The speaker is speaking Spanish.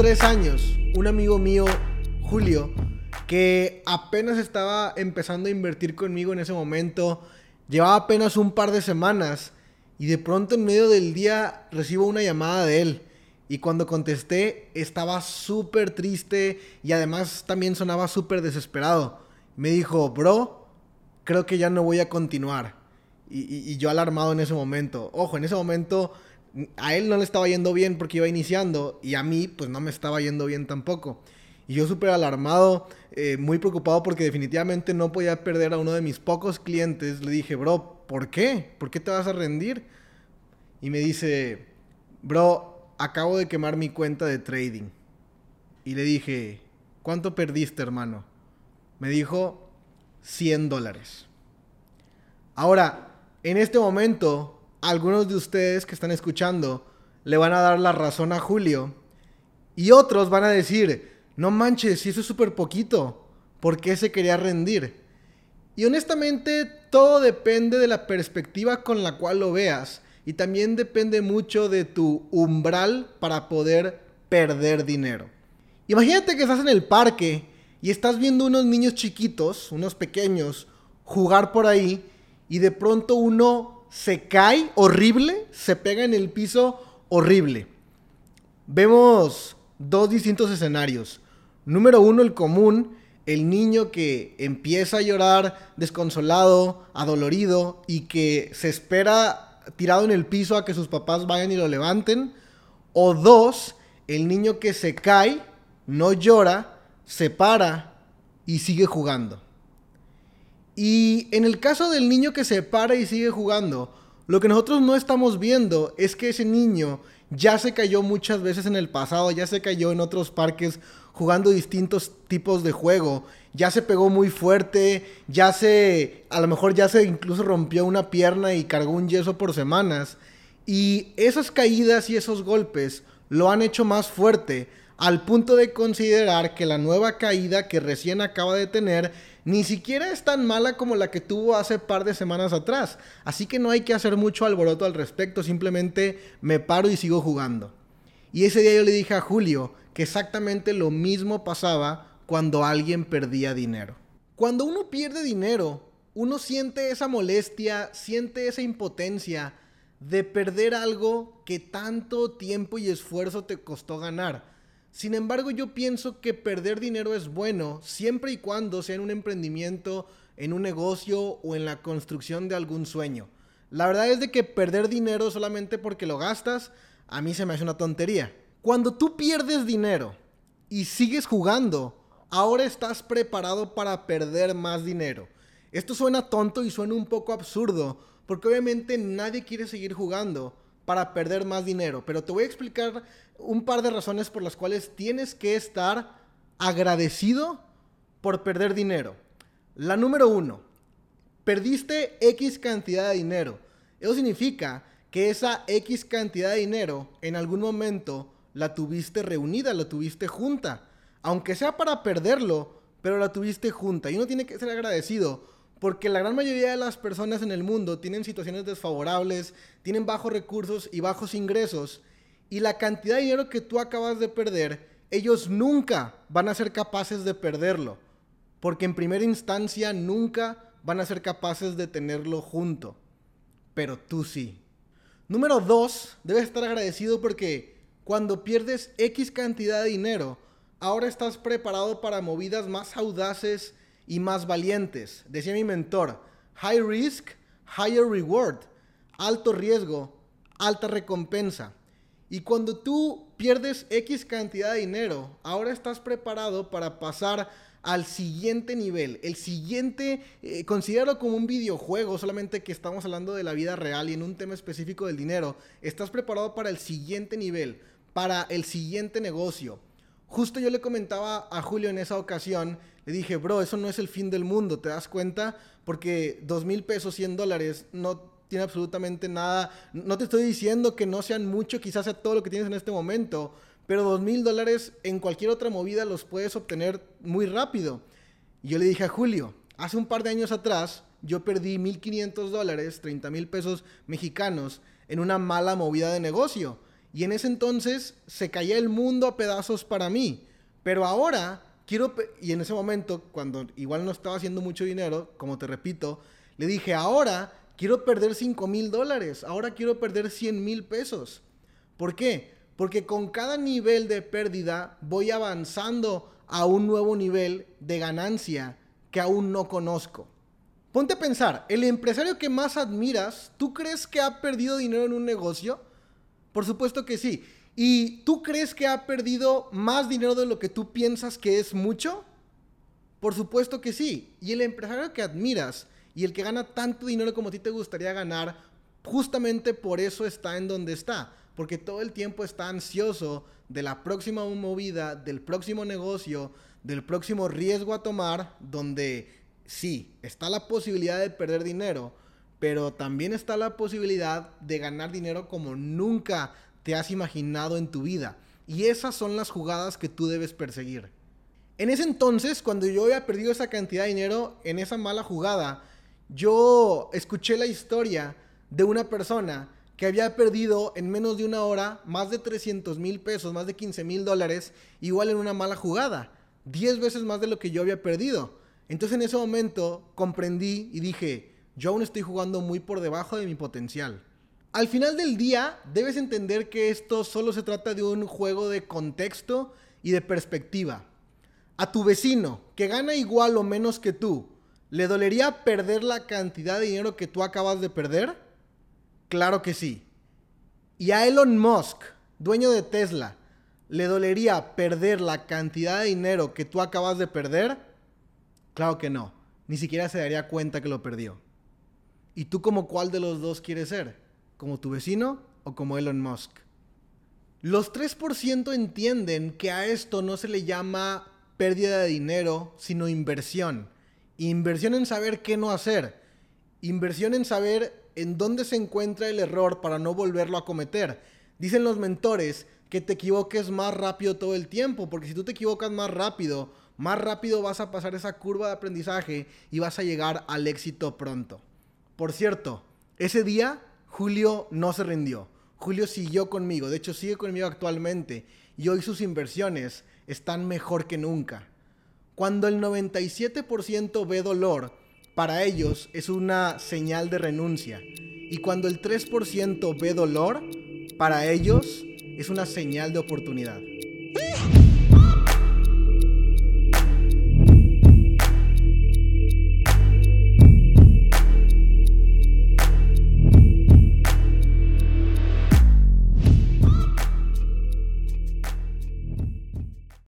tres años, un amigo mío, Julio, que apenas estaba empezando a invertir conmigo en ese momento, llevaba apenas un par de semanas y de pronto en medio del día recibo una llamada de él. Y cuando contesté estaba súper triste y además también sonaba súper desesperado. Me dijo, bro, creo que ya no voy a continuar. Y, y, yo alarmado en ese momento. Ojo, en ese momento a él no le estaba yendo bien porque iba iniciando y a mí pues no me estaba yendo bien tampoco. Y yo súper alarmado, eh, muy preocupado porque definitivamente no podía perder a uno de mis pocos clientes. Le dije, bro, ¿por qué? ¿Por qué te vas a rendir? Y me dice, bro, acabo de quemar mi cuenta de trading. Y le dije, ¿cuánto perdiste, hermano? Me dijo, 100 dólares. Ahora, en este momento, algunos de ustedes que están escuchando le van a dar la razón a Julio y otros van a decir, no manches, si eso es súper poquito, ¿por qué se quería rendir? Y honestamente todo depende de la perspectiva con la cual lo veas y también depende mucho de tu umbral para poder perder dinero. Imagínate que estás en el parque y estás viendo unos niños chiquitos, unos pequeños, jugar por ahí y de pronto uno se cae horrible, se pega en el piso horrible. Vemos dos distintos escenarios. Número uno, el común, el niño que empieza a llorar desconsolado, adolorido y que se espera tirado en el piso a que sus papás vayan y lo levanten. O dos, el niño que se cae, no llora, se para y sigue jugando. Y en el caso del niño que se para y sigue jugando, lo que nosotros no estamos viendo es que ese niño ya se cayó muchas veces en el pasado, ya se cayó en otros parques jugando distintos tipos de juego, ya se pegó muy fuerte, ya se, a lo mejor ya se incluso rompió una pierna y cargó un yeso por semanas. Y esas caídas y esos golpes lo han hecho más fuerte al punto de considerar que la nueva caída que recién acaba de tener ni siquiera es tan mala como la que tuvo hace par de semanas atrás. Así que no hay que hacer mucho alboroto al respecto, simplemente me paro y sigo jugando. Y ese día yo le dije a Julio que exactamente lo mismo pasaba cuando alguien perdía dinero. Cuando uno pierde dinero, uno siente esa molestia, siente esa impotencia de perder algo que tanto tiempo y esfuerzo te costó ganar. Sin embargo, yo pienso que perder dinero es bueno siempre y cuando sea en un emprendimiento, en un negocio o en la construcción de algún sueño. La verdad es de que perder dinero solamente porque lo gastas, a mí se me hace una tontería. Cuando tú pierdes dinero y sigues jugando, ahora estás preparado para perder más dinero. Esto suena tonto y suena un poco absurdo, porque obviamente nadie quiere seguir jugando para perder más dinero, pero te voy a explicar un par de razones por las cuales tienes que estar agradecido por perder dinero. La número uno, perdiste X cantidad de dinero. Eso significa que esa X cantidad de dinero en algún momento la tuviste reunida, la tuviste junta. Aunque sea para perderlo, pero la tuviste junta. Y uno tiene que ser agradecido porque la gran mayoría de las personas en el mundo tienen situaciones desfavorables, tienen bajos recursos y bajos ingresos y la cantidad de dinero que tú acabas de perder, ellos nunca van a ser capaces de perderlo. Porque en primera instancia nunca van a ser capaces de tenerlo junto. Pero tú sí. Número dos, debes estar agradecido porque cuando pierdes X cantidad de dinero, ahora estás preparado para movidas más audaces y más valientes. Decía mi mentor, high risk, higher reward. Alto riesgo, alta recompensa. Y cuando tú pierdes X cantidad de dinero, ahora estás preparado para pasar al siguiente nivel. El siguiente, eh, considéralo como un videojuego, solamente que estamos hablando de la vida real y en un tema específico del dinero. Estás preparado para el siguiente nivel, para el siguiente negocio. Justo yo le comentaba a Julio en esa ocasión, le dije, bro, eso no es el fin del mundo, ¿te das cuenta? Porque dos mil pesos, 100 dólares, no tiene absolutamente nada. No te estoy diciendo que no sean mucho, quizás sea todo lo que tienes en este momento, pero dos mil dólares en cualquier otra movida los puedes obtener muy rápido. Y yo le dije a Julio, hace un par de años atrás, yo perdí 1.500 dólares, 30 mil pesos mexicanos, en una mala movida de negocio. Y en ese entonces se caía el mundo a pedazos para mí. Pero ahora quiero, y en ese momento, cuando igual no estaba haciendo mucho dinero, como te repito, le dije, ahora quiero perder 5 mil dólares, ahora quiero perder 100 mil pesos. ¿Por qué? Porque con cada nivel de pérdida voy avanzando a un nuevo nivel de ganancia que aún no conozco. Ponte a pensar, el empresario que más admiras, ¿tú crees que ha perdido dinero en un negocio? Por supuesto que sí. ¿Y tú crees que ha perdido más dinero de lo que tú piensas que es mucho? Por supuesto que sí. Y el empresario que admiras y el que gana tanto dinero como a ti te gustaría ganar, justamente por eso está en donde está. Porque todo el tiempo está ansioso de la próxima movida, del próximo negocio, del próximo riesgo a tomar, donde sí, está la posibilidad de perder dinero, pero también está la posibilidad de ganar dinero como nunca te has imaginado en tu vida. Y esas son las jugadas que tú debes perseguir. En ese entonces, cuando yo había perdido esa cantidad de dinero en esa mala jugada, yo escuché la historia de una persona que había perdido en menos de una hora más de 300 mil pesos, más de 15 mil dólares, igual en una mala jugada. 10 veces más de lo que yo había perdido. Entonces en ese momento comprendí y dije, yo aún estoy jugando muy por debajo de mi potencial. Al final del día, debes entender que esto solo se trata de un juego de contexto y de perspectiva. A tu vecino, que gana igual o menos que tú, ¿le dolería perder la cantidad de dinero que tú acabas de perder? Claro que sí. Y a Elon Musk, dueño de Tesla, ¿le dolería perder la cantidad de dinero que tú acabas de perder? Claro que no. Ni siquiera se daría cuenta que lo perdió. ¿Y tú como cuál de los dos quieres ser? ¿Como tu vecino o como Elon Musk? Los 3% entienden que a esto no se le llama pérdida de dinero, sino inversión. Inversión en saber qué no hacer. Inversión en saber en dónde se encuentra el error para no volverlo a cometer. Dicen los mentores que te equivoques más rápido todo el tiempo, porque si tú te equivocas más rápido, más rápido vas a pasar esa curva de aprendizaje y vas a llegar al éxito pronto. Por cierto, ese día Julio no se rindió. Julio siguió conmigo, de hecho sigue conmigo actualmente y hoy sus inversiones están mejor que nunca. Cuando el 97% ve dolor, para ellos es una señal de renuncia. Y cuando el 3% ve dolor, para ellos es una señal de oportunidad.